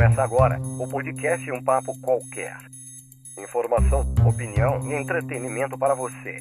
Começa agora o podcast Um Papo Qualquer. Informação, opinião e entretenimento para você.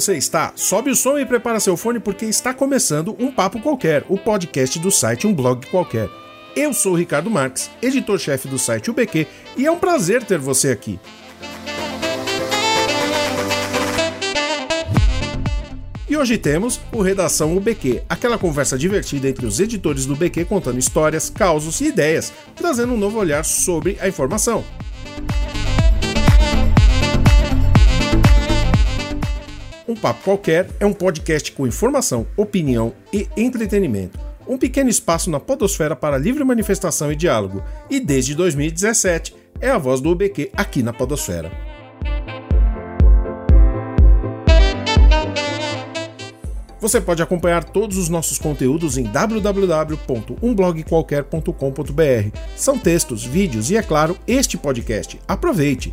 Você está? Sobe o som e prepara seu fone porque está começando um papo qualquer, o podcast do site Um Blog Qualquer. Eu sou Ricardo Marques, editor-chefe do site UBQ, e é um prazer ter você aqui. E hoje temos o Redação UBQ, aquela conversa divertida entre os editores do BQ contando histórias, causos e ideias, trazendo um novo olhar sobre a informação. Um Papo Qualquer é um podcast com informação, opinião e entretenimento. Um pequeno espaço na podosfera para livre manifestação e diálogo. E desde 2017 é a voz do UBQ aqui na podosfera. Você pode acompanhar todos os nossos conteúdos em www.umblogqualquer.com.br. São textos, vídeos e, é claro, este podcast. Aproveite!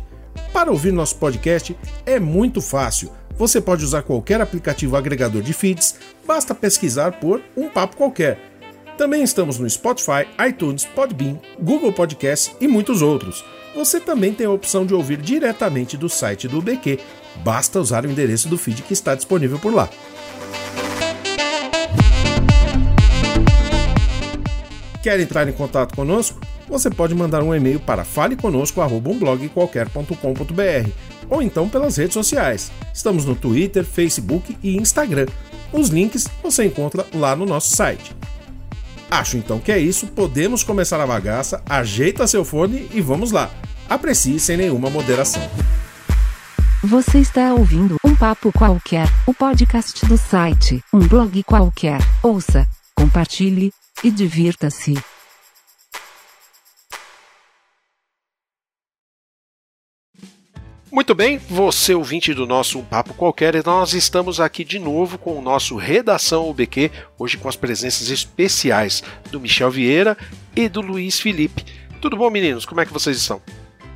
Para ouvir nosso podcast é muito fácil você pode usar qualquer aplicativo agregador de feeds, basta pesquisar por Um Papo Qualquer. Também estamos no Spotify, iTunes, Podbean, Google Podcasts e muitos outros. Você também tem a opção de ouvir diretamente do site do BQ, basta usar o endereço do feed que está disponível por lá. Quer entrar em contato conosco? Você pode mandar um e-mail para faleconosco@umblogqualquer.com.br ou então pelas redes sociais. Estamos no Twitter, Facebook e Instagram. Os links você encontra lá no nosso site. Acho então que é isso, podemos começar a bagaça, ajeita seu fone e vamos lá. Aprecie sem nenhuma moderação. Você está ouvindo um papo qualquer, o podcast do site, um blog qualquer. Ouça, compartilhe e divirta-se. Muito bem, você ouvinte do nosso Papo Qualquer, e nós estamos aqui de novo com o nosso Redação UBQ, hoje com as presenças especiais do Michel Vieira e do Luiz Felipe. Tudo bom, meninos? Como é que vocês estão?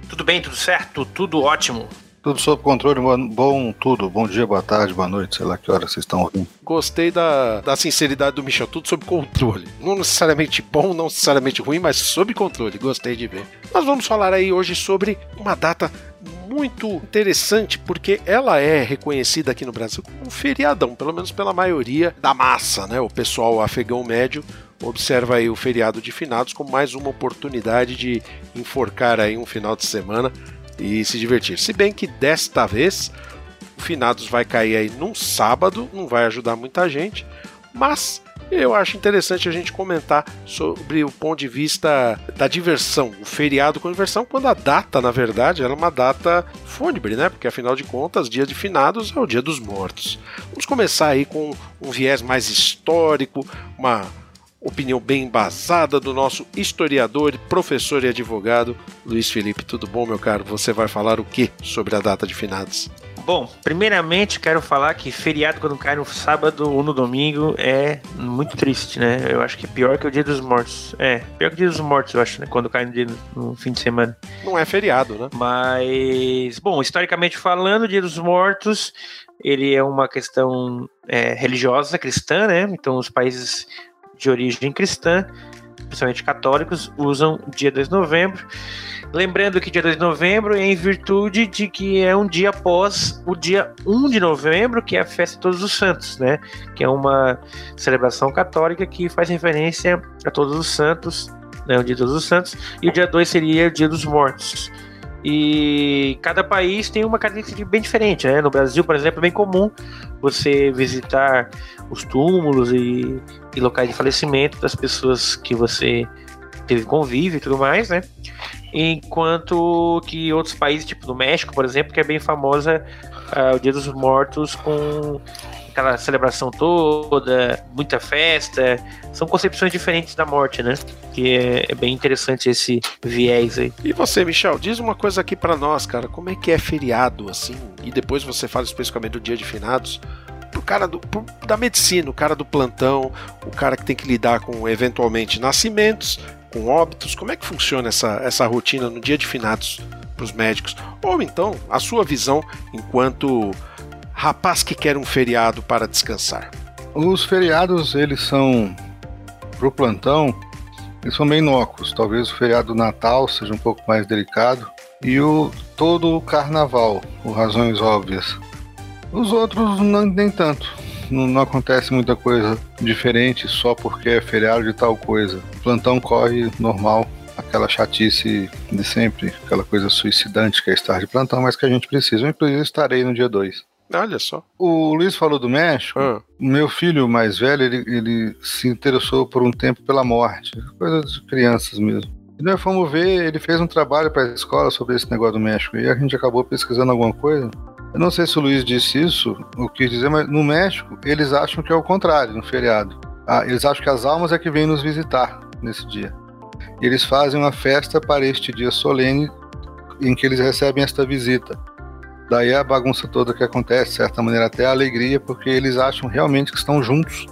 Tudo bem, tudo certo, tudo ótimo. Tudo sob controle, bom tudo. Bom dia, boa tarde, boa noite, sei lá que hora vocês estão ouvindo. Gostei da, da sinceridade do Michel, tudo sob controle. Não necessariamente bom, não necessariamente ruim, mas sob controle. Gostei de ver. Nós vamos falar aí hoje sobre uma data muito interessante porque ela é reconhecida aqui no Brasil como um feriadão, pelo menos pela maioria da massa, né? O pessoal afegão médio observa aí o feriado de finados como mais uma oportunidade de enforcar aí um final de semana e se divertir. Se bem que desta vez o finados vai cair aí num sábado, não vai ajudar muita gente, mas eu acho interessante a gente comentar sobre o ponto de vista da diversão, o feriado com diversão, quando a data, na verdade, era uma data fúnebre, né? Porque afinal de contas, dia de finados é o dia dos mortos. Vamos começar aí com um viés mais histórico, uma opinião bem embasada do nosso historiador, professor e advogado Luiz Felipe. Tudo bom, meu caro? Você vai falar o que sobre a data de finados? Bom, primeiramente quero falar que feriado quando cai no sábado ou no domingo é muito triste, né? Eu acho que é pior que o Dia dos Mortos. É, pior que o Dia dos Mortos, eu acho, né? Quando cai no, dia, no fim de semana. Não é feriado, né? Mas, bom, historicamente falando, o Dia dos Mortos, ele é uma questão é, religiosa cristã, né? Então os países de origem cristã, principalmente católicos, usam dia 2 de novembro. Lembrando que dia 2 de novembro é em virtude de que é um dia após o dia 1 de novembro, que é a festa de Todos os Santos, né? Que é uma celebração católica que faz referência a Todos os Santos, né? O dia de Todos os Santos. E o dia 2 seria o dia dos mortos. E cada país tem uma característica bem diferente, né? No Brasil, por exemplo, é bem comum você visitar os túmulos e, e locais de falecimento das pessoas que você teve convívio e tudo mais, né? Enquanto que outros países, tipo no México, por exemplo, que é bem famosa uh, o Dia dos Mortos com aquela celebração toda, muita festa. São concepções diferentes da morte, né? Que é, é bem interessante esse viés aí. E você, Michel, diz uma coisa aqui para nós, cara. Como é que é feriado, assim? E depois você fala especificamente do dia de finados pro cara do, pro, da medicina, o cara do plantão, o cara que tem que lidar com eventualmente nascimentos, com óbitos. Como é que funciona essa, essa rotina no dia de finados para os médicos? Ou então a sua visão enquanto rapaz que quer um feriado para descansar? Os feriados, eles são pro plantão, eles são meio inócuos. Talvez o feriado do Natal seja um pouco mais delicado. E o todo o carnaval, por razões óbvias. Os outros não, nem tanto. Não, não, acontece muita coisa diferente só porque é feriado de tal coisa. O plantão corre normal, aquela chatice de sempre, aquela coisa suicidante que é estar de plantão, mas que a gente precisa. Eu, inclusive, estarei no dia 2. Olha só. O Luiz falou do México. Ah. Meu filho mais velho, ele, ele se interessou por um tempo pela morte. Coisa de crianças mesmo. E nós fomos ver, ele fez um trabalho para a escola sobre esse negócio do México. E a gente acabou pesquisando alguma coisa. Eu não sei se o Luiz disse isso, ou quis dizer, mas no México eles acham que é o contrário, no feriado. Ah, eles acham que as almas é que vêm nos visitar nesse dia. E eles fazem uma festa para este dia solene em que eles recebem esta visita. Daí a bagunça toda que acontece, de certa maneira até a alegria, porque eles acham realmente que estão juntos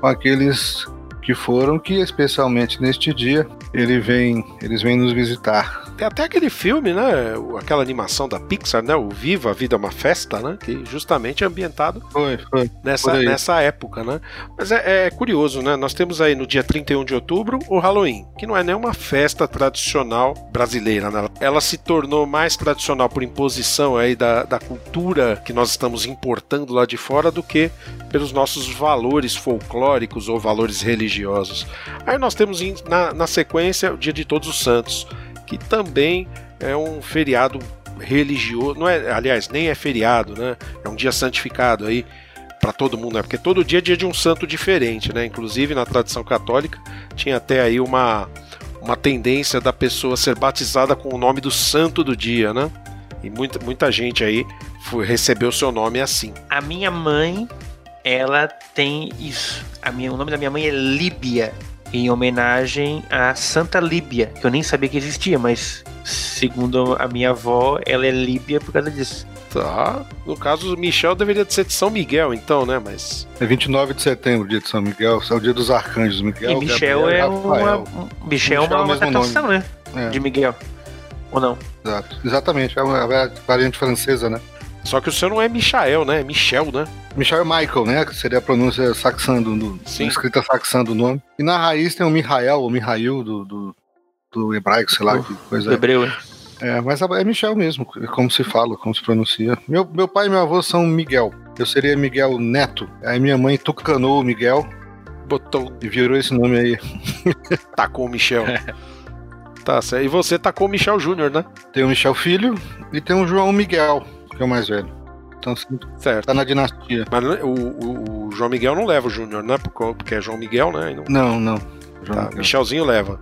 com aqueles que foram, que especialmente neste dia ele vem, eles vêm nos visitar. Tem até aquele filme, né? Aquela animação da Pixar, né? O Viva, a Vida é uma Festa, né? Que justamente é ambientado foi, foi, nessa, nessa época, né? Mas é, é, curioso, né? Nós temos aí no dia 31 de outubro o Halloween, que não é nenhuma festa tradicional brasileira, né? Ela se tornou mais tradicional por imposição aí da, da cultura que nós estamos importando lá de fora do que pelos nossos valores folclóricos ou valores religiosos. Aí nós temos na, na sequência o Dia de Todos os Santos, que também é um feriado religioso, não é, aliás, nem é feriado, né? É um dia santificado aí para todo mundo, né? Porque todo dia é dia de um santo diferente, né? Inclusive na tradição católica tinha até aí uma uma tendência da pessoa ser batizada com o nome do santo do dia, né? E muita, muita gente aí foi, recebeu seu nome assim. A minha mãe, ela tem isso. A minha, o nome da minha mãe é Líbia em homenagem a Santa Líbia, que eu nem sabia que existia, mas segundo a minha avó, ela é Líbia por causa disso. Tá. No caso, Michel deveria ser de São Miguel, então, né? Mas. É 29 de setembro, dia de São Miguel, é o dia dos arcanjos. Miguel, e Michel Gabriel, é uma. Michel, é uma, uma adaptação, né? É. De Miguel. Ou não? Exato. Exatamente, é uma variante francesa, né? Só que o seu não é Michael, né? É Michel, né? Michel é Michael, né? Que seria a pronúncia saxã do, do escrita saxã do nome. E na raiz tem o Mihael, ou Mihail do, do, do hebraico, sei lá, uh, que coisa. Do hebreu, é. É, mas é Michel mesmo, como se fala, como se pronuncia. Meu, meu pai e meu avô são Miguel. Eu seria Miguel Neto. Aí minha mãe tucanou o Miguel. Botou. E virou esse nome aí. Tacou o Michel. Tá certo. E você tacou o Michel Júnior, né? Tem o Michel Filho e tem o João Miguel que é o mais velho. Então, assim, certo. tá na dinastia. Mas o, o, o João Miguel não leva o Júnior, né? Porque é João Miguel, né? Não, não. não. Tá, Michelzinho leva.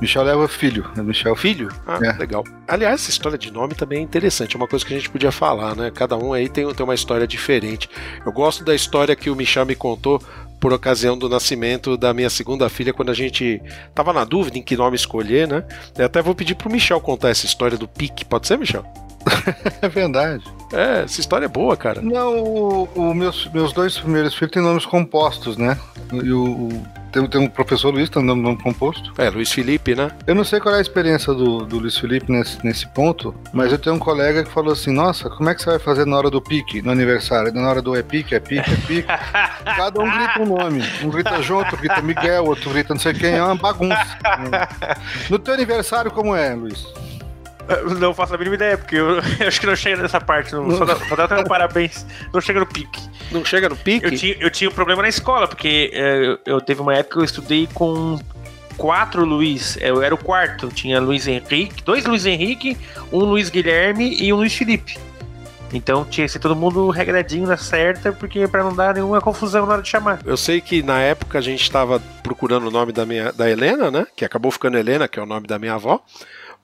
Michel leva filho. É Michel filho? Ah, é. legal. Aliás, essa história de nome também é interessante. É uma coisa que a gente podia falar, né? Cada um aí tem, tem uma história diferente. Eu gosto da história que o Michel me contou por ocasião do nascimento da minha segunda filha, quando a gente tava na dúvida em que nome escolher, né? Eu até vou pedir pro Michel contar essa história do pique. Pode ser, Michel? é verdade. É, essa história é boa, cara. Não, o, o meus, meus dois primeiros filhos têm nomes compostos, né? E o, tem, tem um professor Luiz, tem um nome composto. É, Luiz Felipe, né? Eu não sei qual é a experiência do, do Luiz Felipe nesse, nesse ponto, mas eu tenho um colega que falou assim: Nossa, como é que você vai fazer na hora do pique, no aniversário? Na hora do é pique, é pique, é pique. Cada um grita um nome. Um grita João, outro grita Miguel, outro grita não sei quem. É uma bagunça. no teu aniversário, como é, Luiz? Não faço a mínima ideia, porque eu, eu acho que não chega nessa parte. Não, só, dá, só dá um parabéns. Não chega no pique. Não chega no pique? Eu tinha, eu tinha um problema na escola, porque é, eu, eu teve uma época que eu estudei com quatro Luiz. Eu era o quarto. Tinha Luiz Henrique, dois Luiz Henrique, um Luiz Guilherme e um Luiz Felipe. Então tinha que ser todo mundo regradinho na certa, porque para não dar nenhuma confusão na hora de chamar. Eu sei que na época a gente estava procurando o nome da minha da Helena, né? Que acabou ficando Helena, que é o nome da minha avó.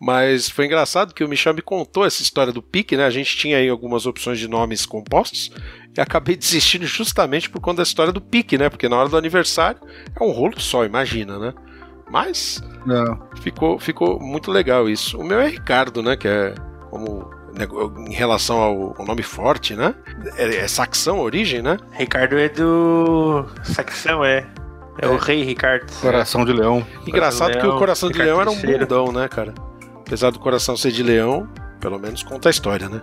Mas foi engraçado que o Michel me contou essa história do pique, né? A gente tinha aí algumas opções de nomes compostos e acabei desistindo justamente por conta da história do pique, né? Porque na hora do aniversário é um rolo só, imagina, né? Mas Não. ficou, ficou muito legal isso. O meu é Ricardo, né? Que é como em relação ao, ao nome forte, né? É, é saxão a origem, né? Ricardo é do. Saxão, é. É, o rei Ricardo. Coração de leão. Engraçado do que o Leão, coração de Ricardo leão era um bundão, né, cara? Apesar do coração ser de leão, pelo menos conta a história, né?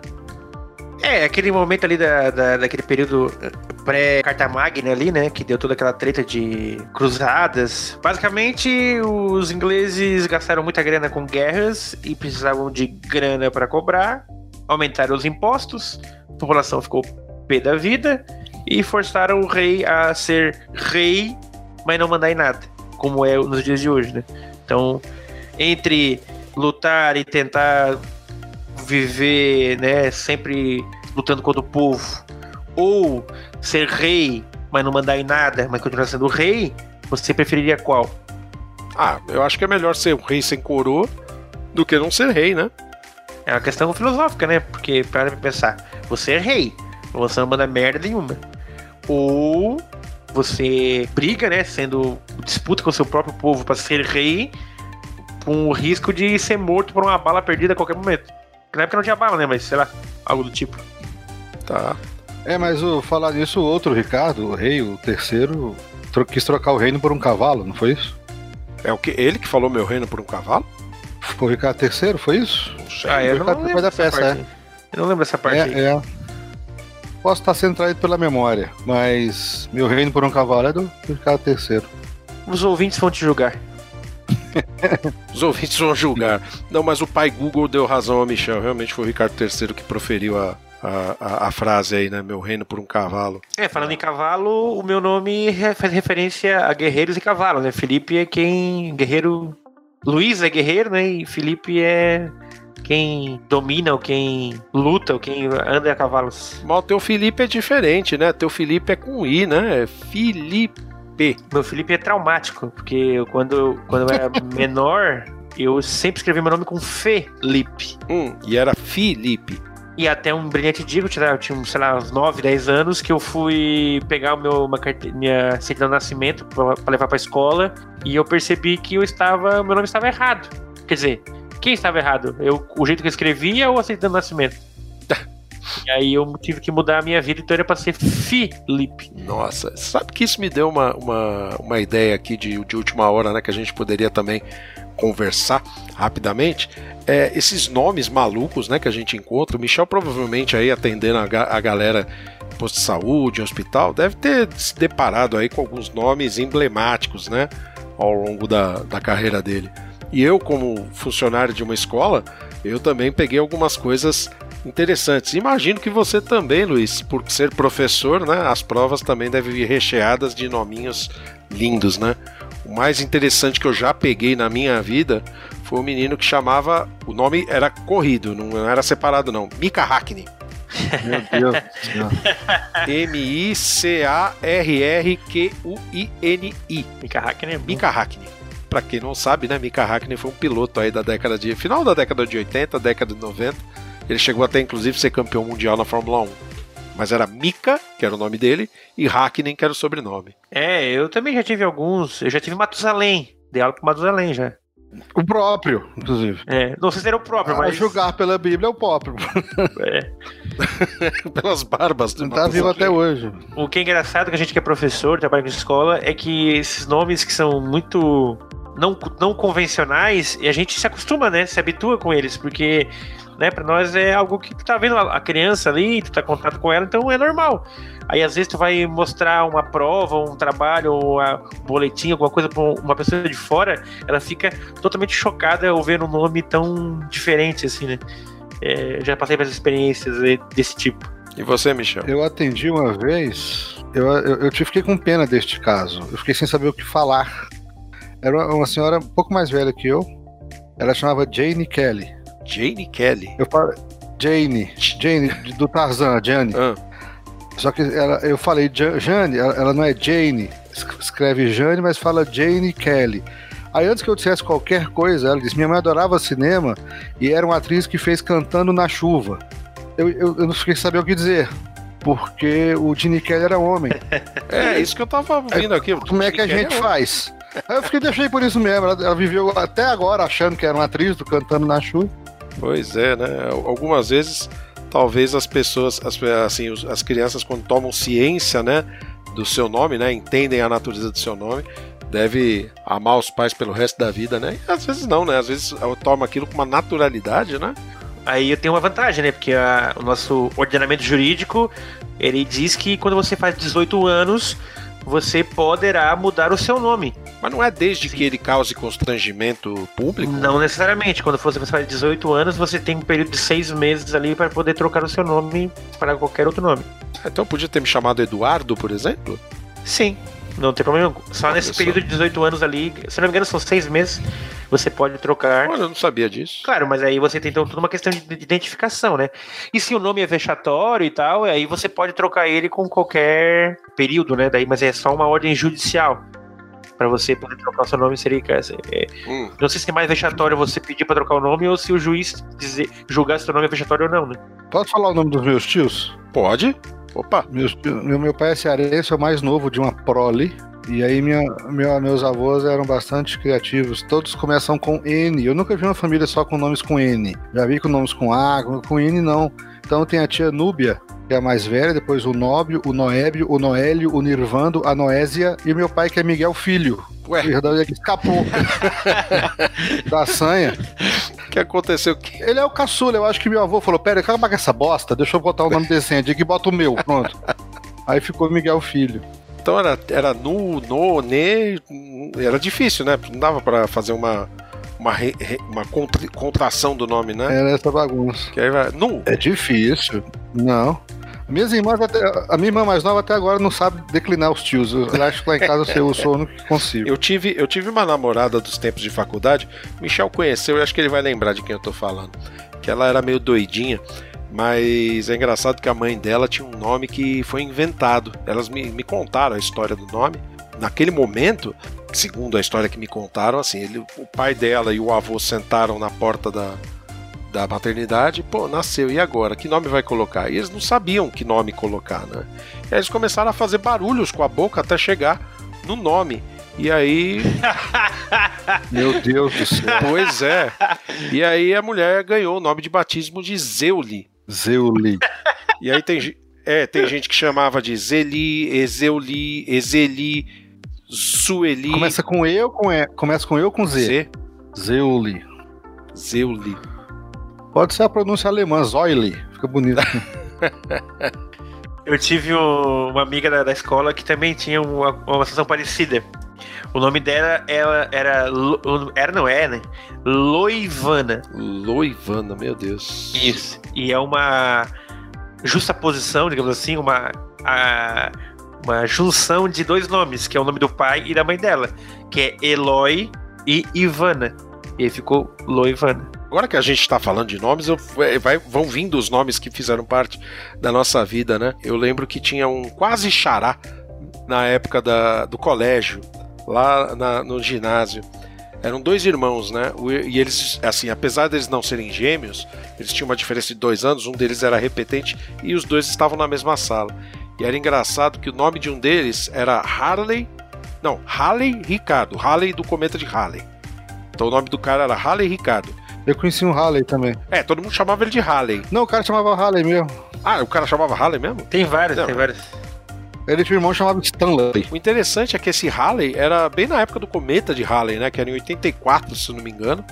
É, aquele momento ali da, da- daquele período eh, pré-Carta Magna ali, né? Que deu toda aquela treta de cruzadas. Basicamente, os ingleses gastaram muita grana com guerras e precisavam de grana para cobrar. Aumentaram os impostos, a população ficou pé da vida e forçaram o rei a ser rei, mas não mandar em nada, como é nos dias de hoje, né? Então, entre lutar e tentar viver, né, sempre lutando contra o povo, ou ser rei, mas não mandar em nada, mas continuar sendo rei, você preferiria qual? Ah, eu acho que é melhor ser um rei sem coroa do que não ser rei, né? É uma questão filosófica, né? Porque, para pensar, você é rei, você não manda merda nenhuma. Ou você briga, né? Sendo disputa com o seu próprio povo para ser rei, com o risco de ser morto por uma bala perdida a qualquer momento. Na época não tinha bala, né? Mas sei lá, algo do tipo. Tá. É, mas o falar nisso, o outro Ricardo, o rei, o terceiro, tro- quis trocar o reino por um cavalo, não foi isso? É o que ele que falou meu reino por um cavalo? Foi o Ricardo III, foi isso? Ah, eu Ricardo não lembro depois da dessa peça, parte. Eu não lembro dessa parte aí. É, é. Posso estar sendo traído pela memória, mas meu reino por um cavalo é do Ricardo III. Os ouvintes vão te julgar. Os ouvintes vão julgar. Não, mas o pai Google deu razão ao Michel. Realmente foi o Ricardo III que proferiu a, a, a, a frase aí, né? Meu reino por um cavalo. É, falando em cavalo, o meu nome re- faz referência a guerreiros e cavalo, né? Felipe é quem. Guerreiro. Luiz é guerreiro, né? E Felipe é quem domina, ou quem luta, ou quem anda a cavalos. Mas o teu Felipe é diferente, né? Teu Felipe é com I, né? É Felipe. Meu Felipe é traumático, porque eu, quando, quando eu era menor, eu sempre escrevi meu nome com Felipe. Hum, e era Felipe. E até um brilhante dia, eu tinha, eu tinha, sei lá, uns 9, 10 anos, que eu fui pegar o meu, uma carte... minha certidão de nascimento pra, pra levar pra escola, e eu percebi que eu estava, meu nome estava errado. Quer dizer, quem estava errado? Eu, o jeito que eu escrevia ou a certidão de nascimento? E aí eu tive que mudar a minha vida, então era pra ser Felipe. Nossa, sabe que isso me deu uma, uma, uma ideia aqui de, de última hora, né? Que a gente poderia também conversar rapidamente. É, esses nomes malucos, né? Que a gente encontra. O Michel provavelmente aí atendendo a, ga- a galera posto de saúde, hospital, deve ter se deparado aí com alguns nomes emblemáticos, né? Ao longo da, da carreira dele. E eu, como funcionário de uma escola, eu também peguei algumas coisas interessantes. Imagino que você também, Luiz, por ser professor, né? As provas também devem vir recheadas de nominhos lindos, né? O mais interessante que eu já peguei na minha vida foi um menino que chamava. O nome era corrido, não era separado, não. Mika Hackney. Meu Deus do céu. M-I-C-A-R-R-Q-U-I-N-I. Mika Hackney é bom. Mika Hackney. Pra quem não sabe, né, Mika Hackney foi um piloto aí da década de final da década de 80, década de 90. Ele chegou até inclusive ser campeão mundial na Fórmula 1. Mas era Mika, que era o nome dele, e Hackney, que era o sobrenome. É, eu também já tive alguns. Eu já tive Matusalém. Dei aula pro Matusalém já. O próprio, inclusive. É, não sei se era o próprio, A mas. julgar pela Bíblia é o próprio. é. Pelas barbas do Não tá vivo até hoje. O que é engraçado que a gente que é professor, trabalha com escola, é que esses nomes que são muito não, não convencionais, e a gente se acostuma, né? Se habitua com eles, porque né, para nós é algo que tu tá vendo a criança ali, tu tá em contato com ela, então é normal. Aí às vezes tu vai mostrar uma prova, um trabalho, ou um boletim, alguma coisa pra uma pessoa de fora, ela fica totalmente chocada ao ver um nome tão diferente assim, né? É, já passei por essas experiências desse tipo. E você, Michel? Eu atendi uma vez, eu, eu, eu fiquei com pena deste caso. Eu fiquei sem saber o que falar. Era uma, uma senhora um pouco mais velha que eu. Ela chamava Jane Kelly. Jane Kelly. Eu, fa- Jane. Jane, do Tarzan, Jane. Ah. Só que ela, eu falei Jane, ela, ela não é Jane. Escreve Jane, mas fala Jane Kelly. Aí antes que eu dissesse qualquer coisa, ela disse: Minha mãe adorava cinema e era uma atriz que fez Cantando na Chuva. Eu, eu, eu não fiquei saber o que dizer. Porque o Gene Kelly era homem. É, isso que eu tava ouvindo aqui. Como é que a gente é faz? Aí eu fiquei deixei por isso mesmo. Ela, ela, viveu até agora achando que era uma atriz do Cantando na Chuva. Pois é, né? Algumas vezes, talvez as pessoas, as, assim, as crianças, quando tomam ciência, né? Do seu nome, né? Entendem a natureza do seu nome, deve amar os pais pelo resto da vida, né? E às vezes não, né? Às vezes toma aquilo com uma naturalidade, né? Aí eu tenho uma vantagem, né? Porque a, o nosso ordenamento jurídico, ele diz que quando você faz 18 anos, você poderá mudar o seu nome. Mas não é desde Sim. que ele cause constrangimento público? Não necessariamente. Quando você faz 18 anos, você tem um período de seis meses ali para poder trocar o seu nome para qualquer outro nome. Então podia ter me chamado Eduardo, por exemplo? Sim. Não tem problema. Só Olha nesse só. período de 18 anos ali, se não me engano, são seis meses, você pode trocar. Olha, eu não sabia disso. Claro, mas aí você tem então toda uma questão de identificação, né? E se o nome é vexatório e tal, aí você pode trocar ele com qualquer período, né? Daí, mas é só uma ordem judicial. Para você poder trocar o seu nome seria. É, hum. Não sei se é mais vexatório você pedir para trocar o nome ou se o juiz dizer, julgar se o seu nome é vexatório ou não, né? Pode falar o nome dos meus tios? Pode. Opa! Meu, meu, meu pai é cearense, é o mais novo de uma prole. E aí minha, minha, meus avós eram bastante criativos. Todos começam com N. Eu nunca vi uma família só com nomes com N. Já vi com nomes com A, com N não. Então tem a tia Núbia, que é a mais velha, depois o Nóbio, o Noébio, o Noélio, o Nirvando, a Noésia e meu pai que é Miguel Filho. Ué. Que escapou da sanha. O que aconteceu? Ele é o caçula. Eu acho que meu avô falou: Pera, acaba com essa bosta, deixa eu botar o nome decente aqui, bota o meu, pronto. Aí ficou Miguel Filho. Então era, era nu, no, ne. Era difícil, né? Não dava para fazer uma. Uma, re, uma contra, contração do nome, né? Era essa bagunça. Que aí vai, nu. É difícil. Não. Minhas irmãs, até, a minha irmã mais nova até agora não sabe declinar os tios. Eu acho que lá em casa eu sou o único que consigo. Eu tive, eu tive uma namorada dos tempos de faculdade. Michel conheceu, eu acho que ele vai lembrar de quem eu tô falando. Que ela era meio doidinha. Mas é engraçado que a mãe dela tinha um nome que foi inventado. Elas me, me contaram a história do nome. Naquele momento, segundo a história que me contaram, assim, ele, o pai dela e o avô sentaram na porta da, da maternidade, pô, nasceu, e agora? Que nome vai colocar? E eles não sabiam que nome colocar, né? E aí eles começaram a fazer barulhos com a boca até chegar no nome. E aí. Meu Deus do céu. Pois é. E aí a mulher ganhou o nome de batismo de Zeuli. Zeuli. E aí tem, é, tem gente que chamava de Zeli, Ezeuli, Ezeli, Sueli. Começa com eu, com e, começa com eu com Z. Z. Zeuli. Zeuli. Pode ser a pronúncia alemã, Zoili. Fica bonito. Eu tive uma amiga da, da, escola que também tinha uma, uma situação parecida. O nome dela era, era, era não é, né? Loivana. Loivana, meu Deus. Isso. E é uma justa posição, digamos assim, uma, a, uma junção de dois nomes, que é o nome do pai e da mãe dela, que é Eloy e Ivana. E aí ficou Loivana. Agora que a gente está falando de nomes, eu, é, vai, vão vindo os nomes que fizeram parte da nossa vida, né? Eu lembro que tinha um quase xará na época da, do colégio, lá na, no ginásio. Eram dois irmãos, né? E eles, assim, apesar deles não serem gêmeos, eles tinham uma diferença de dois anos, um deles era repetente e os dois estavam na mesma sala. E era engraçado que o nome de um deles era Harley. Não, Harley Ricardo. Harley do cometa de Harley. Então o nome do cara era Harley Ricardo. Eu conheci um Halley também. É, todo mundo chamava ele de Halley. Não, o cara chamava Halley mesmo. Ah, o cara chamava Halley mesmo? Tem vários, Não. tem vários. Ele tinha um irmão chamado Stanley. O interessante é que esse Halley era bem na época do cometa de Halley, né? Que era em 84, se não me engano,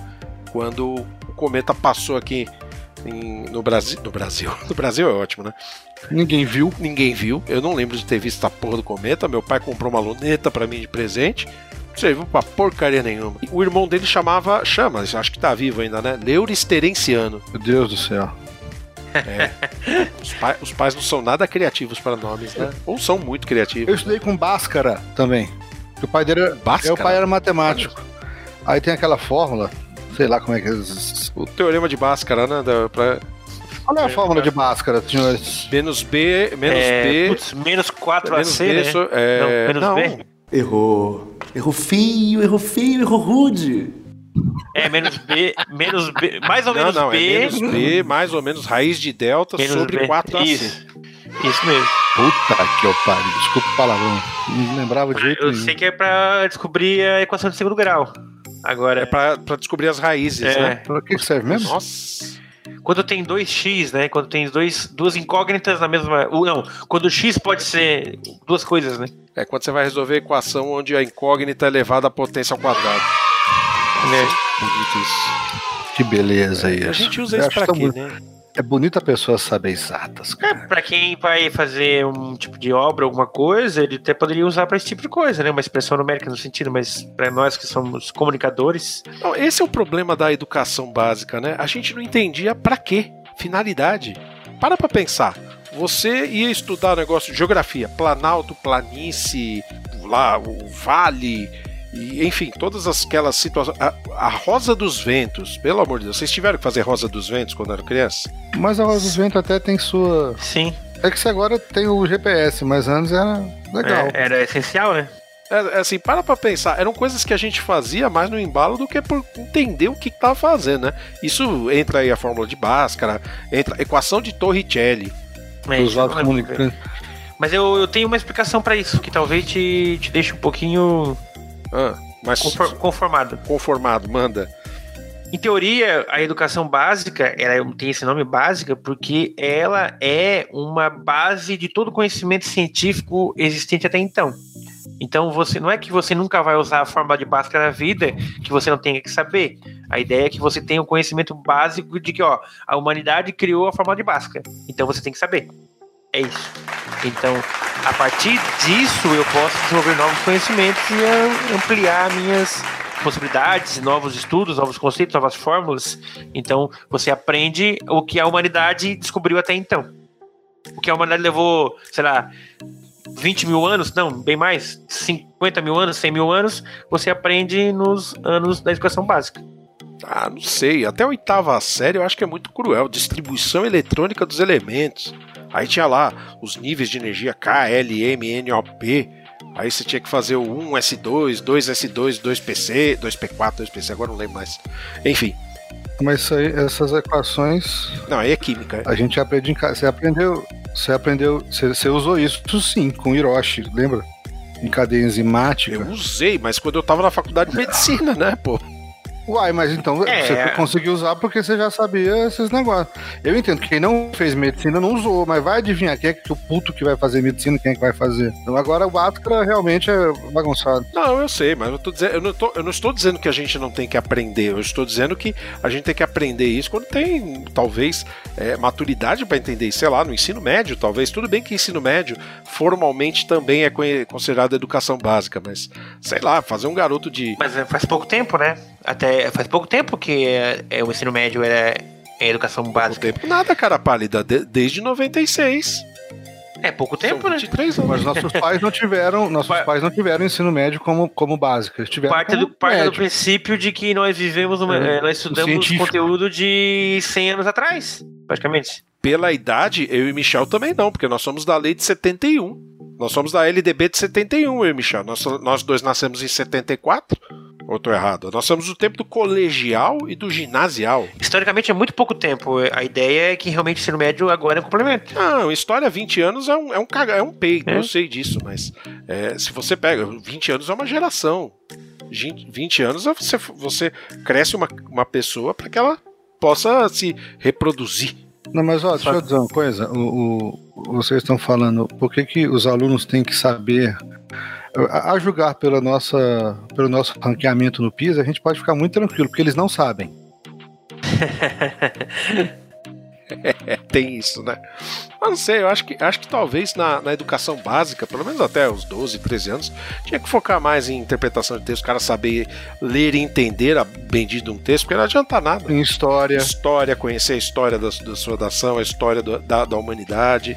quando o cometa passou aqui em, no Brasil. No Brasil. No Brasil é ótimo, né? Ninguém viu. Ninguém viu. Eu não lembro de ter visto a porra do cometa. Meu pai comprou uma luneta para mim de presente serviu pra porcaria nenhuma. O irmão dele chamava, chama, acho que tá vivo ainda, né? Leuristerenciano. Meu Deus do céu. É. Os, pai, os, pais não são nada criativos para nomes, né? Ou são muito criativos. Eu estudei com Bhaskara também. O pai dele era, Bhaskara? o pai era matemático. Aí tem aquela fórmula, sei lá como é que é. O teorema de Bhaskara, né? Da, pra... Qual é a fórmula de Bhaskara, senhores? Menos B, menos é, B. Putz, menos 4 menos AC, B, né? so- é, Não, menos não, B? Errou. Errou feio, errou feio, errou rude. É, menos B, menos B, mais ou Não, menos não, B. é menos B, mais ou menos raiz de delta menos sobre B. 4AC. Isso. Isso mesmo. Puta que eu pariu. Desculpa o palavrão. Não lembrava de jeito Eu nenhum. sei que é pra descobrir a equação de segundo grau. Agora, É pra, pra descobrir as raízes, É. né? Pra que que serve mesmo? Nossa. Quando tem dois x, né? Quando tem dois, duas incógnitas na mesma. Não, quando o x pode ser duas coisas, né? É quando você vai resolver a equação onde a incógnita é elevada à potência ao quadrado. Né? Bonito isso. Que beleza isso. A gente usa Eu isso pra quê, bonito. né? É bonita a pessoa saber exatas, cara. Pra quem vai fazer um tipo de obra, alguma coisa, ele até poderia usar pra esse tipo de coisa, né? Uma expressão numérica no sentido, mas pra nós que somos comunicadores, Não, esse é o problema da educação básica, né? A gente não entendia pra quê, finalidade. Para pra pensar. Você ia estudar negócio de geografia, planalto, planície, lá o vale, e, enfim, todas aquelas situações. A, a Rosa dos Ventos, pelo amor de Deus, vocês tiveram que fazer Rosa dos Ventos quando eram criança? Mas a Rosa dos Ventos até tem sua. sim, É que você agora tem o GPS, mas antes era legal. é, era essencial, né? É, é assim, para pra pensar, eram coisas que a gente fazia mais no embalo do que por entender o que que tava fazendo, né? Isso entra aí a fórmula de Bhaskara, entra a equação de Torricelli. É, Dos lados é- comunicantes. Mas eu, eu tenho uma explicação pra isso, que talvez te, te deixe um pouquinho Ah, mas confor- conformado. conformado, manda. Em teoria, a educação básica, ela tem esse nome básica porque ela é uma base de todo conhecimento científico existente até então. Então, você não é que você nunca vai usar a fórmula de Bhaskara na vida que você não tenha que saber. A ideia é que você tenha o conhecimento básico de que, ó, a humanidade criou a fórmula de Bhaskara. Então, você tem que saber. É isso. Então, a partir disso, eu posso desenvolver novos conhecimentos e ah, ampliar minhas possibilidades, novos estudos, novos conceitos, novas fórmulas. Então, você aprende o que a humanidade descobriu até então. O que a humanidade levou, sei lá, 20 mil anos, não, bem mais, 50 mil anos, 100 mil anos, você aprende nos anos da educação básica. Ah, não sei. Até a oitava série eu acho que é muito cruel. Distribuição eletrônica dos elementos. Aí tinha lá os níveis de energia K, L, M, N, O, P. Aí você tinha que fazer o 1S2, 2S2, 2PC, 2P4, 2PC, agora não lembro mais. Enfim, Mas aí, essas equações não, aí é química. a gente aprende em casa. Você aprendeu. Você aprendeu. Você, você usou isso sim, com Hiroshi, lembra? Em cadeia enzimática. Eu usei, mas quando eu tava na faculdade de medicina, né, pô? Uai, mas então É. você conseguiu usar porque você já sabia esses negócios. Eu entendo que quem não fez medicina não usou, mas vai adivinhar quem é que o puto que vai fazer medicina, quem é que vai fazer. Então agora o Bhaskara realmente é bagunçado. Não, eu sei, mas eu, tô dizendo, eu, não tô- eu não estou dizendo que a gente não tem que aprender. Eu estou dizendo que a gente tem que aprender isso quando tem, talvez, é, maturidade para entender isso. Sei lá, no ensino médio, talvez. Tudo bem que ensino médio formalmente também é considerado educação básica, mas sei lá, fazer um garoto de. Mas é, faz pouco tempo, né? Até faz pouco tempo que é, é, o ensino médio era é educação básica. tempo nada, cara pálida, de- desde 96. É pouco São tempo, né? 23 anos. Mas nossos pais não tiveram, nossos Pa- pais não tiveram ensino médio como, como básico. Eles tiveram Parte, como do, parte do princípio de que nós vivemos, uma, É, eh, nós estudamos científico. conteúdo de 100 anos atrás, praticamente. Pela idade, eu e Michel também não, porque nós somos da lei de 71. Nós somos da LDB de 71, eu e Michel. Nós, nós dois nascemos em 74. Ou tô errado? Nós somos do tempo do colegial e do ginasial. Historicamente é muito pouco tempo. A ideia é que realmente o ensino médio agora é um complemento. Não, história 20 anos é um, é um, caga, é um peido, É. eu sei disso, mas é, se você pega, 20 anos é uma geração. Gen- 20 anos é você, você cresce uma, uma pessoa para que ela possa se reproduzir. Não, mas ó, deixa eu dizer uma coisa. O, o- vocês estão falando por que, que os alunos têm que saber. A, julgar pela nossa, pelo nosso ranqueamento no PISA, a gente pode ficar muito tranquilo, porque eles não sabem. Tem isso, né? Eu não sei, eu acho que, acho que talvez na, na educação básica, pelo menos até os 12, 13 anos, tinha que focar mais em interpretação de texto, o cara saber ler e entender a bendita um texto, porque não adianta nada. Em história. História, conhecer a história da, da sua nação, a história do- da, da humanidade.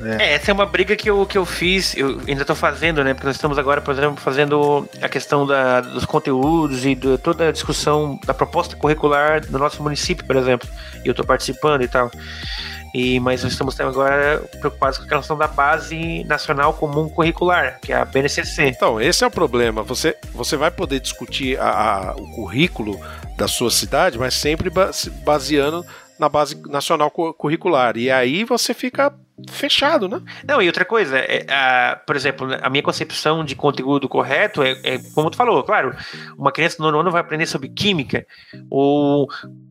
É. essa é uma briga que eu, que eu fiz, eu ainda estou fazendo, né? Porque nós estamos agora, por exemplo, fazendo a questão da, dos conteúdos e de toda a discussão da proposta curricular do nosso município, por exemplo. E eu estou participando e tal. E, mas nós estamos agora preocupados com a questão da base nacional comum curricular, que é a BNCC. Então, esse é o problema. Você, você vai poder discutir a, a, o currículo da sua cidade, mas sempre baseando na base nacional curricular. E aí você fica fechado, né? Não, e outra coisa, é, a, por exemplo, a minha concepção de conteúdo correto é, é, como tu falou, claro, uma criança do nono ano vai aprender sobre química, ou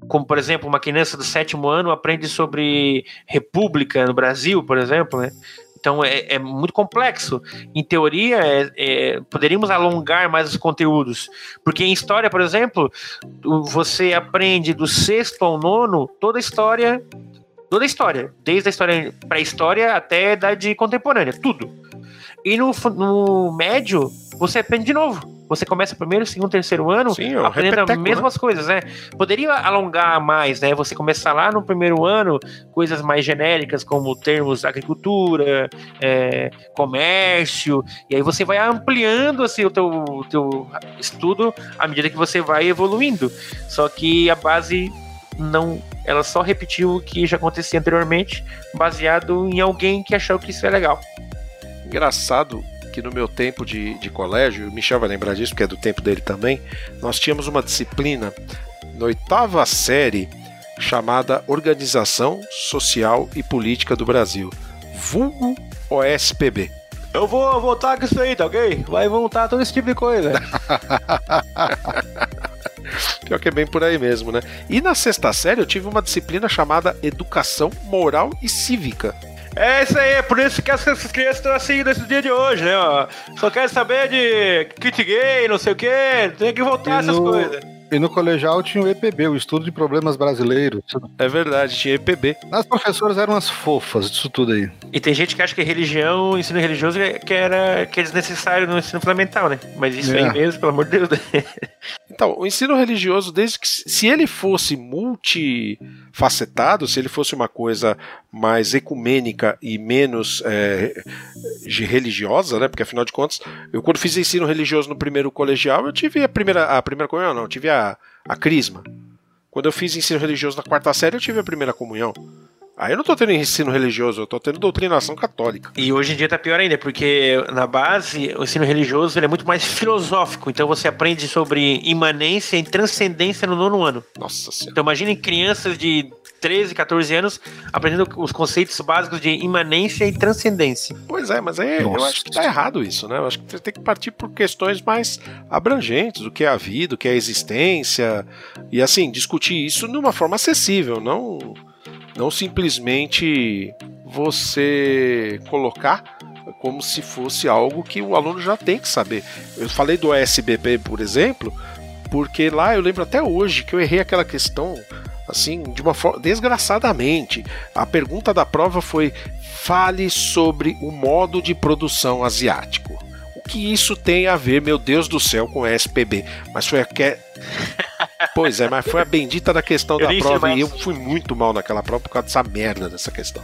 como, por exemplo, uma criança do sétimo ano aprende sobre república no Brasil, por exemplo, né? Então é, é, muito complexo. Em teoria, é, é, poderíamos alongar mais os conteúdos. Porque em história, por exemplo, você aprende do sexto ao nono toda a história. Toda a história. Desde a história pré-história até a idade contemporânea. Tudo. E no, no médio, você aprende de novo. Você começa primeiro, segundo, terceiro ano Sim, aprendendo as né? mesmas né? coisas, né? Poderia alongar mais, né? Você começar lá no primeiro ano, coisas mais genéricas, como termos agricultura, é, comércio, e aí você vai ampliando assim, o teu, teu estudo à medida que você vai evoluindo. Só que a base não. Ela só repetiu o que já acontecia anteriormente, baseado em alguém que achou que isso é legal. Engraçado que no meu tempo de, de colégio, o Michel vai lembrar disso, porque é do tempo dele também, nós tínhamos uma disciplina na oitava série chamada Organização Social e Política do Brasil, vulgo OSPB. Eu vou voltar com isso aí, tá ok? Vai voltar todo esse tipo de coisa. Pior que é bem por aí mesmo, né? E na sexta série eu tive uma disciplina chamada Educação Moral e Cívica. É isso aí, é por isso que essas crianças estão assim nesse dia de hoje, né? Ó. Só querem saber de kit gay, não sei o quê, tem que voltar essas coisas. E no colegial tinha o EPB, o Estudo de Problemas Brasileiros. É verdade, tinha EPB. As professoras eram as fofas disso tudo aí. E tem gente que acha que religião, ensino religioso, é, que, era, que é desnecessário no ensino fundamental, né? Mas isso é. aí mesmo, pelo amor de Deus. então, o ensino religioso, desde que se ele fosse multifacetado, se ele fosse uma coisa mais ecumênica e menos é, religiosa, né? Porque afinal de contas, eu quando fiz ensino religioso no primeiro colegial, eu tive a primeira, a primeira comunhão, não, eu tive a, a crisma. Quando eu fiz ensino religioso na quarta série, eu tive a primeira comunhão. Aí eu não tô tendo ensino religioso, eu tô tendo doutrinação católica. E hoje em dia tá pior ainda, porque na base o ensino religioso ele é muito mais filosófico. Então você aprende sobre imanência e transcendência no nono ano. Nossa senhora. Então imagine crianças de 13, 14 anos aprendendo os conceitos básicos de imanência e transcendência. Pois é, mas aí eu acho que tá errado isso, né? Eu acho que você tem que partir por questões mais abrangentes, o que é a vida, o que é a existência, e assim, discutir isso de uma forma acessível, não não simplesmente você colocar como se fosse algo que o aluno já tem que saber. Eu falei do SBP, por exemplo, porque lá eu lembro até hoje que eu errei aquela questão assim, de uma forma desgraçadamente. A pergunta da prova foi: fale sobre o modo de produção asiático. O que isso tem a ver, meu Deus do céu, com SPB? Mas foi a que Pois é, mas foi a bendita da questão eu da prova e eu fui muito mal naquela prova por causa dessa merda dessa questão.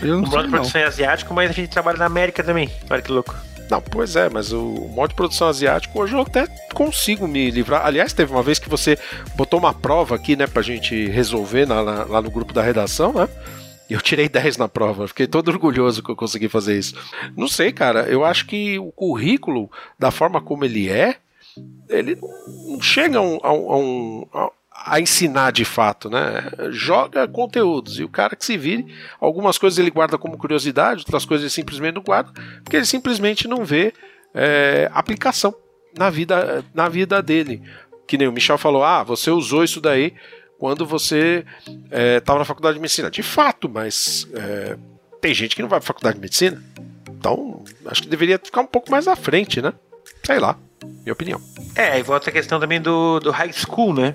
Eu não o modo de produção é asiático, mas a gente trabalha na América também. Olha que louco. Não, pois é, mas o modo de produção asiático hoje eu até consigo me livrar. Aliás, teve uma vez que você botou uma prova aqui, né, pra gente resolver na, na, lá no grupo da redação, né? Eu tirei 10 na prova. Fiquei todo orgulhoso que eu consegui fazer isso. Não sei, cara. Eu acho que o currículo, da forma como ele é, ele não chega a um, a um, a ensinar de fato, né? Joga conteúdos e o cara que se vire, algumas coisas ele guarda como curiosidade, outras coisas ele simplesmente não guarda, porque ele simplesmente não vê é, aplicação na vida, na vida dele. Que nem o Michel falou, ah, você usou isso daí quando você estava é, na faculdade de medicina. De fato, mas é, tem gente que não vai para faculdade de medicina. Então, acho que deveria ficar um pouco mais à frente, né? Sei lá minha opinião. É, e volta a questão também do, do high school, né?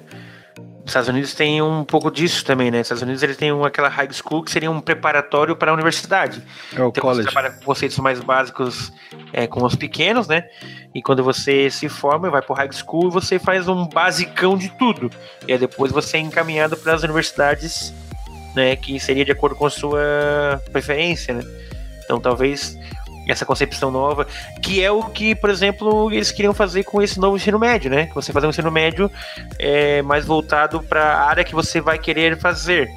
Os Estados Unidos tem um pouco disso também, né? Os Estados Unidos ele tem aquela high school que seria um preparatório para a universidade. É o então college. você trabalha com conceitos mais básicos é, com os pequenos, né? E quando você se forma, vai para o high school, você faz um basicão de tudo. E aí depois você é encaminhado para as universidades né, que seria de acordo com a sua preferência, né? Então talvez essa concepção nova, que é o que, por exemplo, eles queriam fazer com esse novo ensino médio, né? Que você fazer um ensino médio é, mais voltado para a área que você vai querer fazer,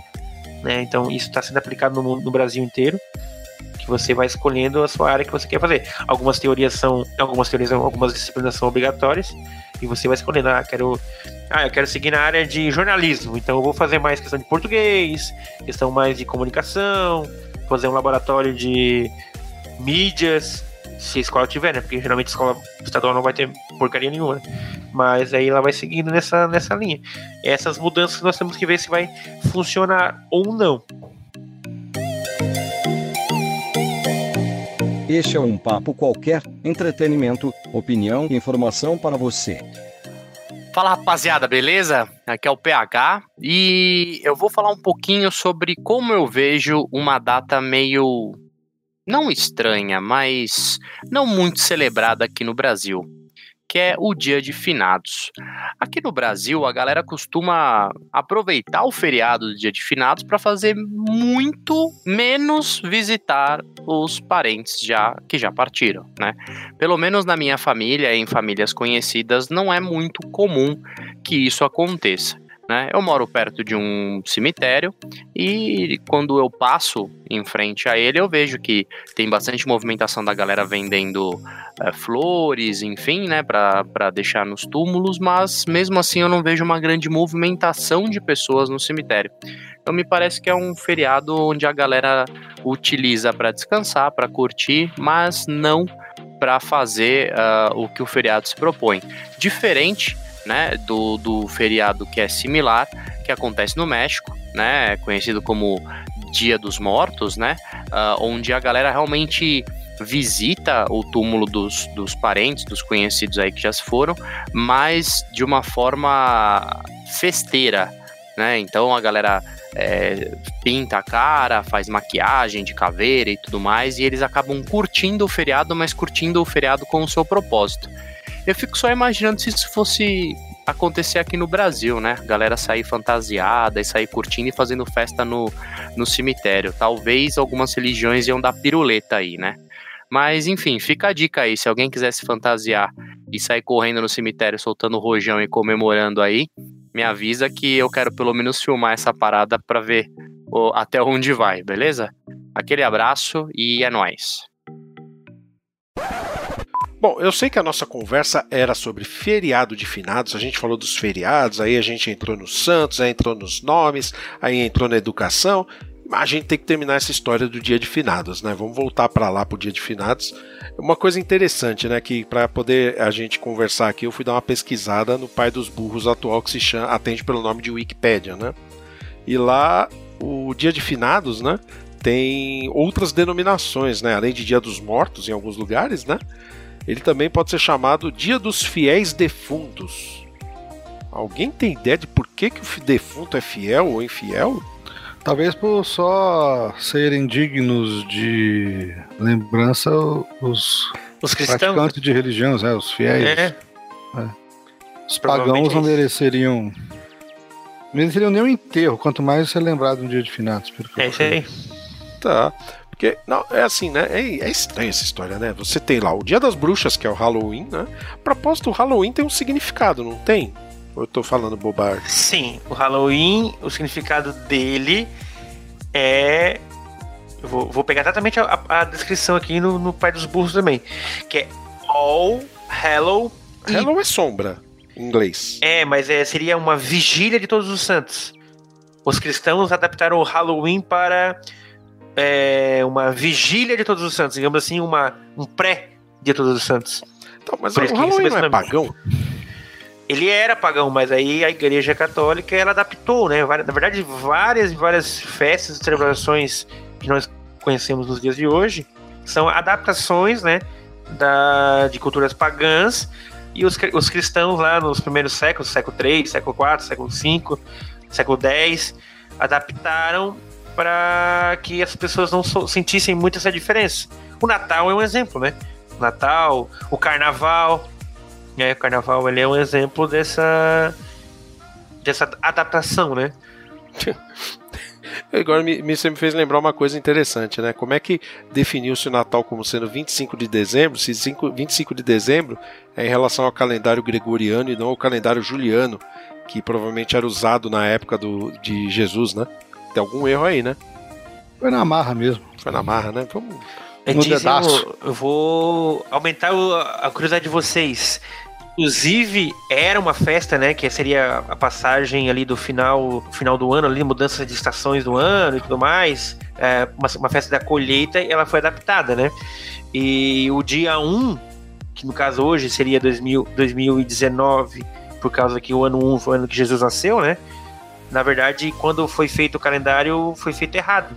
né? Então isso está sendo aplicado no, no Brasil inteiro que você vai escolhendo a sua área que você quer fazer. Algumas teorias são, algumas teorias, algumas disciplinas são obrigatórias e você vai escolhendo, ah, quero, ah, eu quero seguir na área de jornalismo, então eu vou fazer mais questão de português, questão mais de comunicação, fazer um laboratório de mídias, se a escola tiver, né? Porque geralmente a escola estadual não vai ter porcaria nenhuma. Né? Mas aí ela vai seguindo nessa, nessa linha. Essas mudanças nós temos que ver se vai funcionar ou não. Este é um papo qualquer, entretenimento, opinião e informação para você. Fala rapaziada, beleza? Aqui é o PH e eu vou falar um pouquinho sobre como eu vejo uma data meio não estranha, mas não muito celebrada aqui no Brasil que é o Dia de Finados. Aqui no Brasil, a galera costuma aproveitar o feriado do Dia de Finados para fazer muito menos visitar os parentes já que já partiram, né? Pelo menos na minha família e em famílias conhecidas, não é muito comum que isso aconteça. Né? Eu moro perto de um cemitério e quando eu passo em frente a ele, eu vejo que tem bastante movimentação da galera vendendo é, flores, enfim, né, para deixar nos túmulos, mas mesmo assim eu não vejo uma grande movimentação de pessoas no cemitério. Então me parece que é um feriado onde a galera utiliza para descansar, para curtir, mas não para fazer uh, o que o feriado se propõe. Diferente né, do, do feriado que é similar, que acontece no México, né, conhecido como Dia dos Mortos, né, uh, onde a galera realmente visita o túmulo dos, dos parentes, dos conhecidos aí que já se foram, mas de uma forma festeira, né? Então a galera é, pinta a cara, faz maquiagem de caveira e tudo mais, e eles acabam curtindo o feriado, mas curtindo o feriado com o seu propósito. Eu fico só imaginando se isso fosse acontecer aqui no Brasil, né? Galera sair fantasiada e sair curtindo e fazendo festa no, no cemitério. Talvez algumas religiões iam dar piruleta aí, né? Mas enfim, fica a dica aí. Se alguém quiser se fantasiar e sair correndo no cemitério soltando rojão e comemorando aí, me avisa que eu quero pelo menos filmar essa parada para ver até onde vai, beleza? Aquele abraço e é nóis. Bom, eu sei que a nossa conversa era sobre feriado de finados, a gente falou dos feriados, aí a gente entrou nos santos, aí entrou nos nomes, aí entrou na educação, mas a gente tem que terminar essa história do dia de finados, né? Vamos voltar para lá pro dia de finados. Uma coisa interessante, né, que para poder a gente conversar aqui, eu fui dar uma pesquisada no pai dos burros atual que se chama, atende pelo nome de Wikipedia, né? E lá o dia de finados, né, tem outras denominações, né? Além de Dia dos Mortos em alguns lugares, né? Ele também pode ser chamado Dia dos Fiéis Defuntos. Alguém tem ideia de por que, que o defunto é fiel ou infiel? Talvez por só serem dignos de lembrança os, os cristãos. praticantes de religiões, né, os fiéis. É. É. Os pagãos não mereceriam. Não mereceriam nem um enterro, quanto mais ser lembrado no dia de finados. É isso aí. Tá. Porque, não, é assim, né? É, é estranha essa história, né? Você tem lá o Dia das Bruxas, que é o Halloween, né? A propósito, o Halloween tem um significado, não tem? Ou eu tô falando bobagem? Sim, o Halloween, o significado dele é. Eu vou, vou pegar exatamente a, a, descrição aqui no, no Pai dos Burros também. Que é All Hallow. Hallow é sombra, em inglês. É, mas é, seria uma vigília de todos os santos. Os cristãos adaptaram o Halloween para é, uma vigília de Todos os Santos, digamos assim, uma, um pré de Todos os Santos. Então, mas o Halloween não é pagão? Ele era pagão, mas aí a Igreja Católica ela adaptou, né? Na verdade, várias várias festas e celebrações que nós conhecemos nos dias de hoje são adaptações, né, da, de culturas pagãs e os, os cristãos lá nos primeiros séculos, século 3, século 4, século 5, século 10, adaptaram para que as pessoas não sentissem muito essa diferença. O Natal é um exemplo, né? O Natal, o Carnaval, né? O Carnaval ele é um exemplo dessa dessa adaptação, né? Agora me, me, você me fez lembrar uma coisa interessante, né? Como é que definiu-se o Natal como sendo 25 de dezembro, se 5, 25 de dezembro é em relação ao calendário gregoriano e não ao calendário juliano, que provavelmente era usado na época do, de Jesus, né? Tem algum erro aí, né? Foi na marra mesmo. Foi na marra, né? Vamos. É, dizem, eu, eu vou aumentar a curiosidade de vocês. Inclusive, era uma festa, né? Que seria a passagem ali do final, final do ano, ali, mudança de estações do ano e tudo mais. É, uma, uma, festa da colheita e ela foi adaptada, né? E o dia 1, que no caso hoje seria 2000, 2019, por causa que o ano 1 foi o ano que Jesus nasceu, né? Na verdade, quando foi feito o calendário, foi feito errado.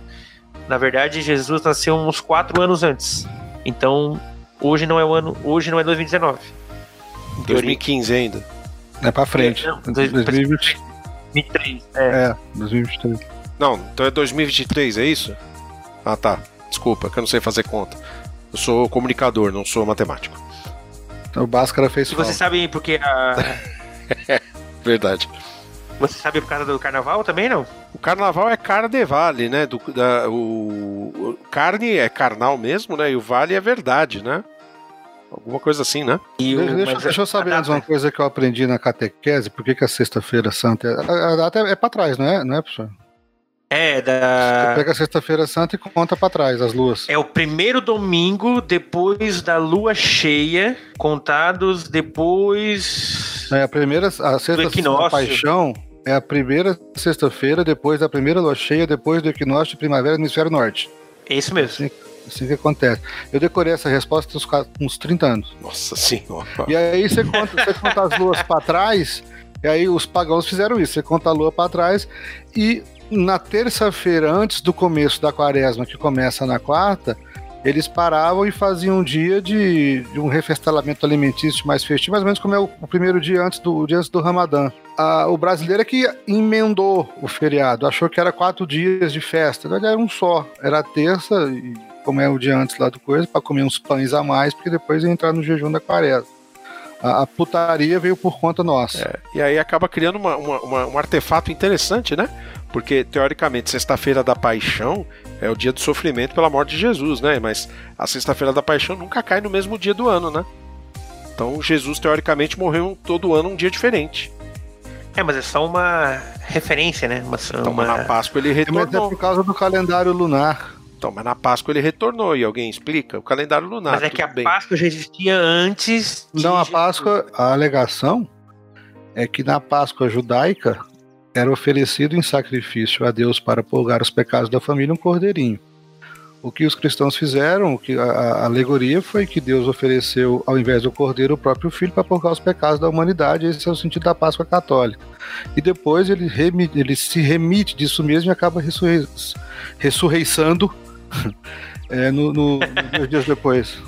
Na verdade, Jesus nasceu uns quatro anos antes. Então, hoje não é o ano, hoje não é 2019. 2015 ainda. É pra frente. Não, 2023. É. é, 2023. Não, então é 2023, é isso? Ah, tá. Desculpa, que eu não sei fazer conta. Eu sou comunicador, não sou matemático. Então, o Bhaskara fez E você sabe porque a. Verdade. Você sabe por causa do carnaval também, não? O carnaval é carnevale, né? Do, da, o, o, carne é carnal mesmo, né? E o vale é verdade, né? Alguma coisa assim, né? E o, deixa, deixa eu saber antes uma coisa que eu aprendi na catequese, por que, que a sexta-feira santa é, a data é, é pra trás, não é, não é, professor? É, da. Você pega a sexta-feira santa e conta para trás as luas. É o primeiro domingo depois da lua cheia, contados depois. É a primeira, a sexta da paixão é a primeira sexta-feira depois da primeira lua cheia, depois do equinócio de primavera no hemisfério norte. É isso mesmo. Assim, assim que acontece. Eu decorei essa resposta uns, uns 30 anos. Nossa senhora. E aí você conta, você conta as luas para trás, e aí os pagãos fizeram isso. Você conta a lua para trás e na terça-feira, antes do começo da quaresma, que começa na quarta, eles paravam e faziam um dia de, de um refestelamento alimentício mais festivo, mais ou menos como é o, o primeiro dia antes do, dia antes do Ramadã. Ah, o brasileiro é que emendou o feriado, achou que era quatro dias de festa, na verdade era um só, era terça, e, como é o dia antes lá do coisa, para comer uns pães a mais, porque depois ia entrar no jejum da quaresma. A, a putaria veio por conta nossa. É, e aí acaba criando uma, uma, uma, um artefato interessante, né? Porque, teoricamente, sexta-feira da paixão é o dia do sofrimento pela morte de Jesus, né? Mas a sexta-feira da paixão nunca cai no mesmo dia do ano, né? Então Jesus, teoricamente, morreu todo ano um dia diferente. É, mas é só uma referência, né? Uma, então, uma... na Páscoa ele retornou. Mas é por causa do calendário lunar. Então, mas na Páscoa ele retornou e alguém explica? O calendário lunar. Mas é que a bem. Páscoa já existia antes. Não, a Páscoa, a alegação é que na Páscoa judaica era oferecido em sacrifício a Deus para purgar os pecados da família um cordeirinho. O que os cristãos fizeram, o que a, a alegoria foi que Deus ofereceu, ao invés do cordeiro, o próprio filho para purgar os pecados da humanidade. Esse é o sentido da Páscoa católica. E depois ele, remite, ele se remite disso mesmo e acaba ressurrei, ressurreiçando é, no, no, no, dias depois.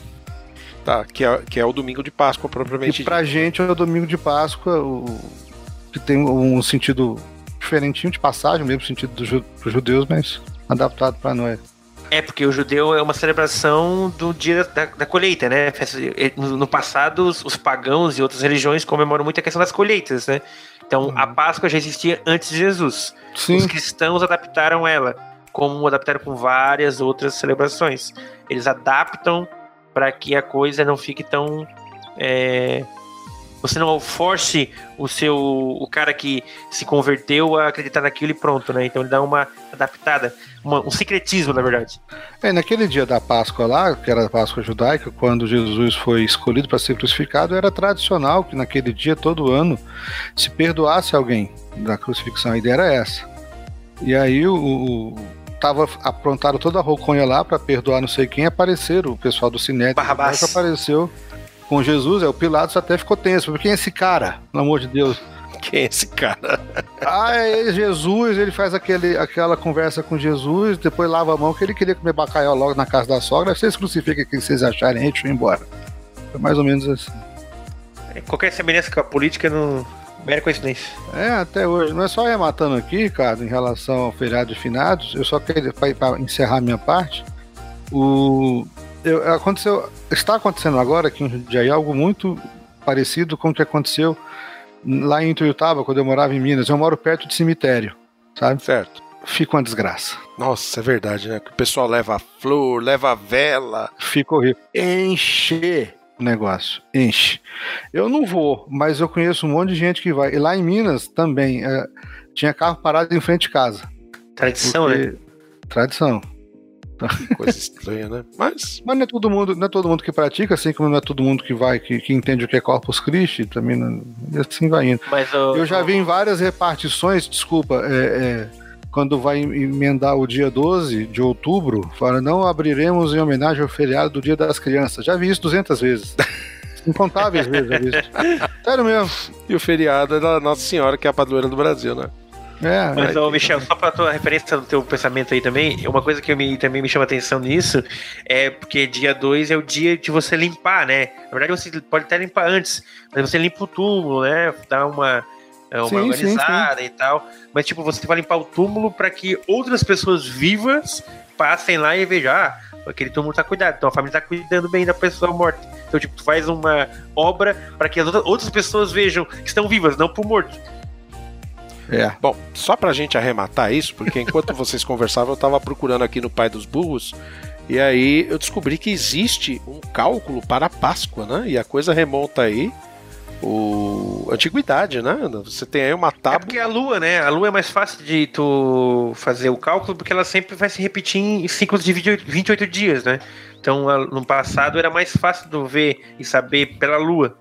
Tá, que é, que é o domingo de Páscoa, propriamente. E pra gente é o domingo de Páscoa, o, que tem um sentido diferentinho de passagem, o mesmo sentido dos judeus, mas adaptado para nós. É, porque o judeu é uma celebração do dia da, da colheita, né? No, passado, os, os, pagãos e outras religiões comemoram muito a questão das colheitas, né? Então, uhum. a Páscoa já existia antes de Jesus. Sim. Os cristãos adaptaram ela, como adaptaram com várias outras celebrações. Eles adaptam para que a coisa não fique tão é, você não force o seu o cara que se converteu a acreditar naquilo e pronto, né? Então ele dá uma adaptada, uma, um secretismo, na verdade. É, naquele dia da Páscoa lá, que era a Páscoa judaica, quando Jesus foi escolhido para ser crucificado, era tradicional que naquele dia, todo ano, se perdoasse alguém da crucifixão. A ideia era essa. E aí o, o tava aprontaram toda a roconha lá para perdoar não sei quem, apareceram o pessoal do Cinete. Barrabás. apareceu com Jesus, é, o Pilatos até ficou tenso. Quem é esse cara? Pelo amor de Deus. Quem é esse cara? ah, é Jesus, ele faz aquele, aquela conversa com Jesus, depois lava a mão que ele queria comer bacalhau logo na casa da sogra. Vocês crucificam quem vocês acharem, eu ir embora. Foi mais ou menos assim. É, qualquer semelhança com a política não. Mera coincidência. É, até hoje. Não é só rematando aqui, cara, em relação ao feriado de finados, eu só queria, para encerrar minha parte, o, eu, aconteceu, está acontecendo agora aqui em Jundiaí algo muito parecido com o que aconteceu lá em Tuiutaba, quando eu morava em Minas. Eu moro perto de cemitério, sabe? Certo. fica uma desgraça. Nossa, é verdade, né? Que o pessoal leva flor, leva vela. Fica horrível. Encher o negócio. Enche. Eu não vou, mas eu conheço um monte de gente que vai. E lá em Minas também. é, tinha carro parado em frente de casa. Tradição, Porque- né? Tradição. Coisa estranha, né? Mas. Mas não é todo mundo, não é todo mundo que pratica, assim como não é todo mundo que vai, que, que entende o que é Corpus Christi, também não, assim vai indo. Mas o- Eu já vi em várias repartições, desculpa, é, é, quando vai emendar o dia 12 de outubro, fala, não abriremos em homenagem ao feriado do Dia das Crianças. Já vi isso 200 vezes. Incontáveis vezes já vi isso. Sério mesmo. E o feriado é da Nossa Senhora, que é a padroeira do Brasil, né? É, Mas, ô, Michel, só pra tua referência do teu pensamento aí também, uma coisa que me- também me chama atenção nisso é porque dia 2 é o dia de você limpar, né? Na verdade, você pode até limpar antes, mas você limpa o túmulo, né? Dá uma, é, uma Sim, sim, organizada e tal. Mas, tipo, você vai limpar o túmulo para que outras pessoas vivas passem lá e vejam, ah, aquele túmulo tá cuidado, então a família tá cuidando bem da pessoa morta. Então, tipo, tu faz uma obra para que as outras- outras pessoas vejam que estão vivas, não pro morto. É. Bom, só pra gente arrematar isso, porque enquanto vocês conversavam, eu tava procurando aqui no Pai dos Burros, e aí eu descobri que existe um cálculo para a Páscoa, né? E a coisa remonta aí o antiguidade, né? Você tem aí uma É tábua. porque a lua, né? A lua é mais fácil de tu fazer o cálculo porque ela sempre vai se repetir em ciclos de 28 28 dias, né? Então, no passado era mais fácil de ver e saber pela lua.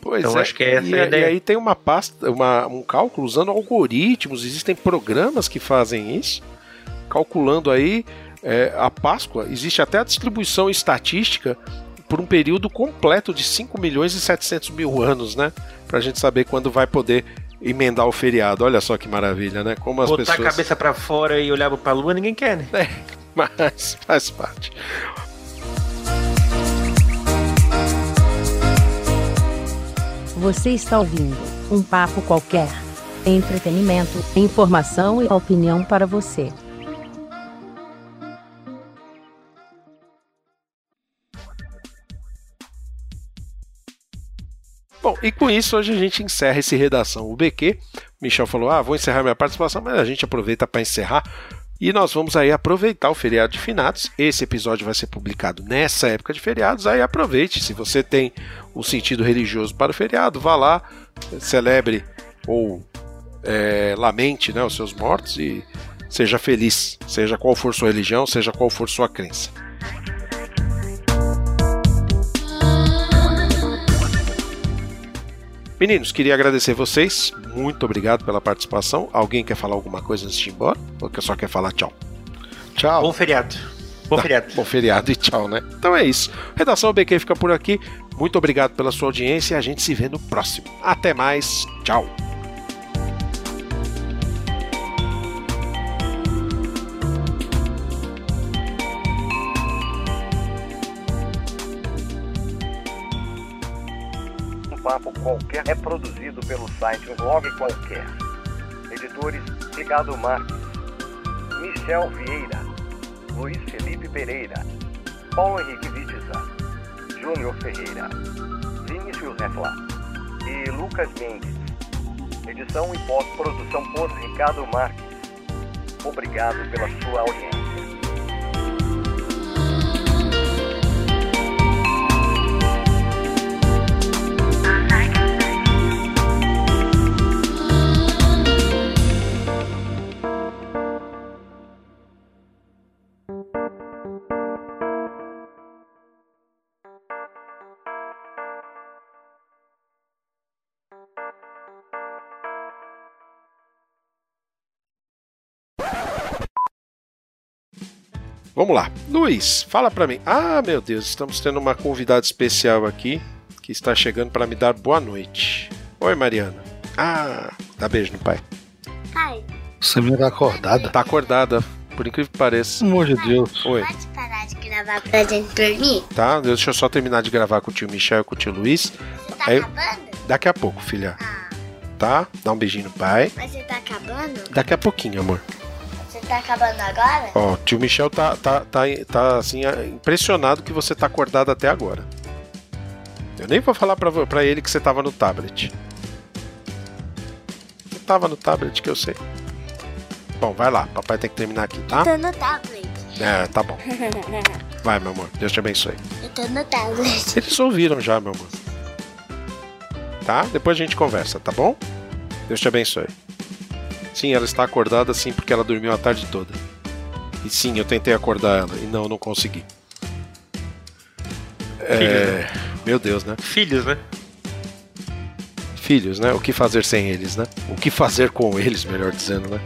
Pois Então, é. acho que é essa e, a a- ideia. e aí tem uma pasta, uma, um cálculo usando algoritmos, existem programas que fazem isso, calculando aí é, a Páscoa. Existe até a distribuição estatística por um período completo de 5 milhões e 700 mil anos, né? Pra gente saber quando vai poder emendar o feriado. Olha só que maravilha, né? Como as Botar pessoas. a cabeça pra fora e olhar pra lua, ninguém quer, né? Mas faz parte. Você está ouvindo um papo qualquer. Entretenimento, informação e opinião para você. Bom, e com isso hoje a gente encerra esse redação UBQ. Michel falou: "Ah, vou encerrar minha participação", mas a gente aproveita para encerrar e nós vamos aí aproveitar o feriado de finados. Esse episódio vai ser publicado nessa época de feriados. Aí aproveite, se você tem o sentido religioso para o feriado, vá lá, celebre ou é, lamente né, os seus mortos e seja feliz, seja qual for sua religião, seja qual for sua crença. Meninos, queria agradecer vocês. Muito obrigado pela participação. Alguém quer falar alguma coisa antes de ir embora? Ou só quer falar tchau? Tchau. Bom feriado. Bom feriado. Bom feriado e tchau, né? Então é isso. Redação BQ fica por aqui. Muito obrigado pela sua audiência e a gente se vê no próximo. Até mais. Tchau. Qualquer é produzido pelo site Um Blog Qualquer. Editores Ricardo Marques, Michel Vieira, Luiz Felipe Pereira, Paulo Henrique Vitisa, Júnior Ferreira, Vinícius Nefla e Lucas Mendes. Edição e pós-produção por Ricardo Marques. Obrigado pela sua audiência. Vamos lá. Luiz, fala pra mim. Ah, meu Deus, estamos tendo uma convidada especial aqui que está chegando para me dar boa noite. Oi, Mariana. Ah, dá beijo no pai. Pai, Você me tá acordada? Tá acordada, por incrível que pareça. Pelo amor de Deus. Oi. pode parar de gravar pra gente dormir? Tá? Deixa eu só terminar de gravar com o tio Michel e com o tio Luiz. Você tá Aí- acabando? Daqui a pouco, filha. Ah, Tá? Dá um beijinho no pai. mas você tá acabando? Daqui a pouquinho, amor. Tá acabando agora? Ó, o tio Michel tá, tá, tá, tá assim, impressionado que você tá acordado até agora. Eu nem vou falar pra, pra ele que você tava no tablet. Você tava no tablet, que eu sei. Bom, vai lá. Papai tem que terminar aqui, tá? Eu tô no tablet. É, tá bom. Vai, meu amor. Deus te abençoe. Eu tô no tablet. Eles ouviram já, meu amor. Tá? Depois a gente conversa, tá bom? Deus te abençoe. Sim, ela está acordada sim porque ela dormiu a tarde toda. E sim, eu tentei acordar ela e não, não consegui. É... Meu Deus, né? Filhos, né? Filhos, né? O que fazer sem eles, né? O que fazer com eles, melhor dizendo, né?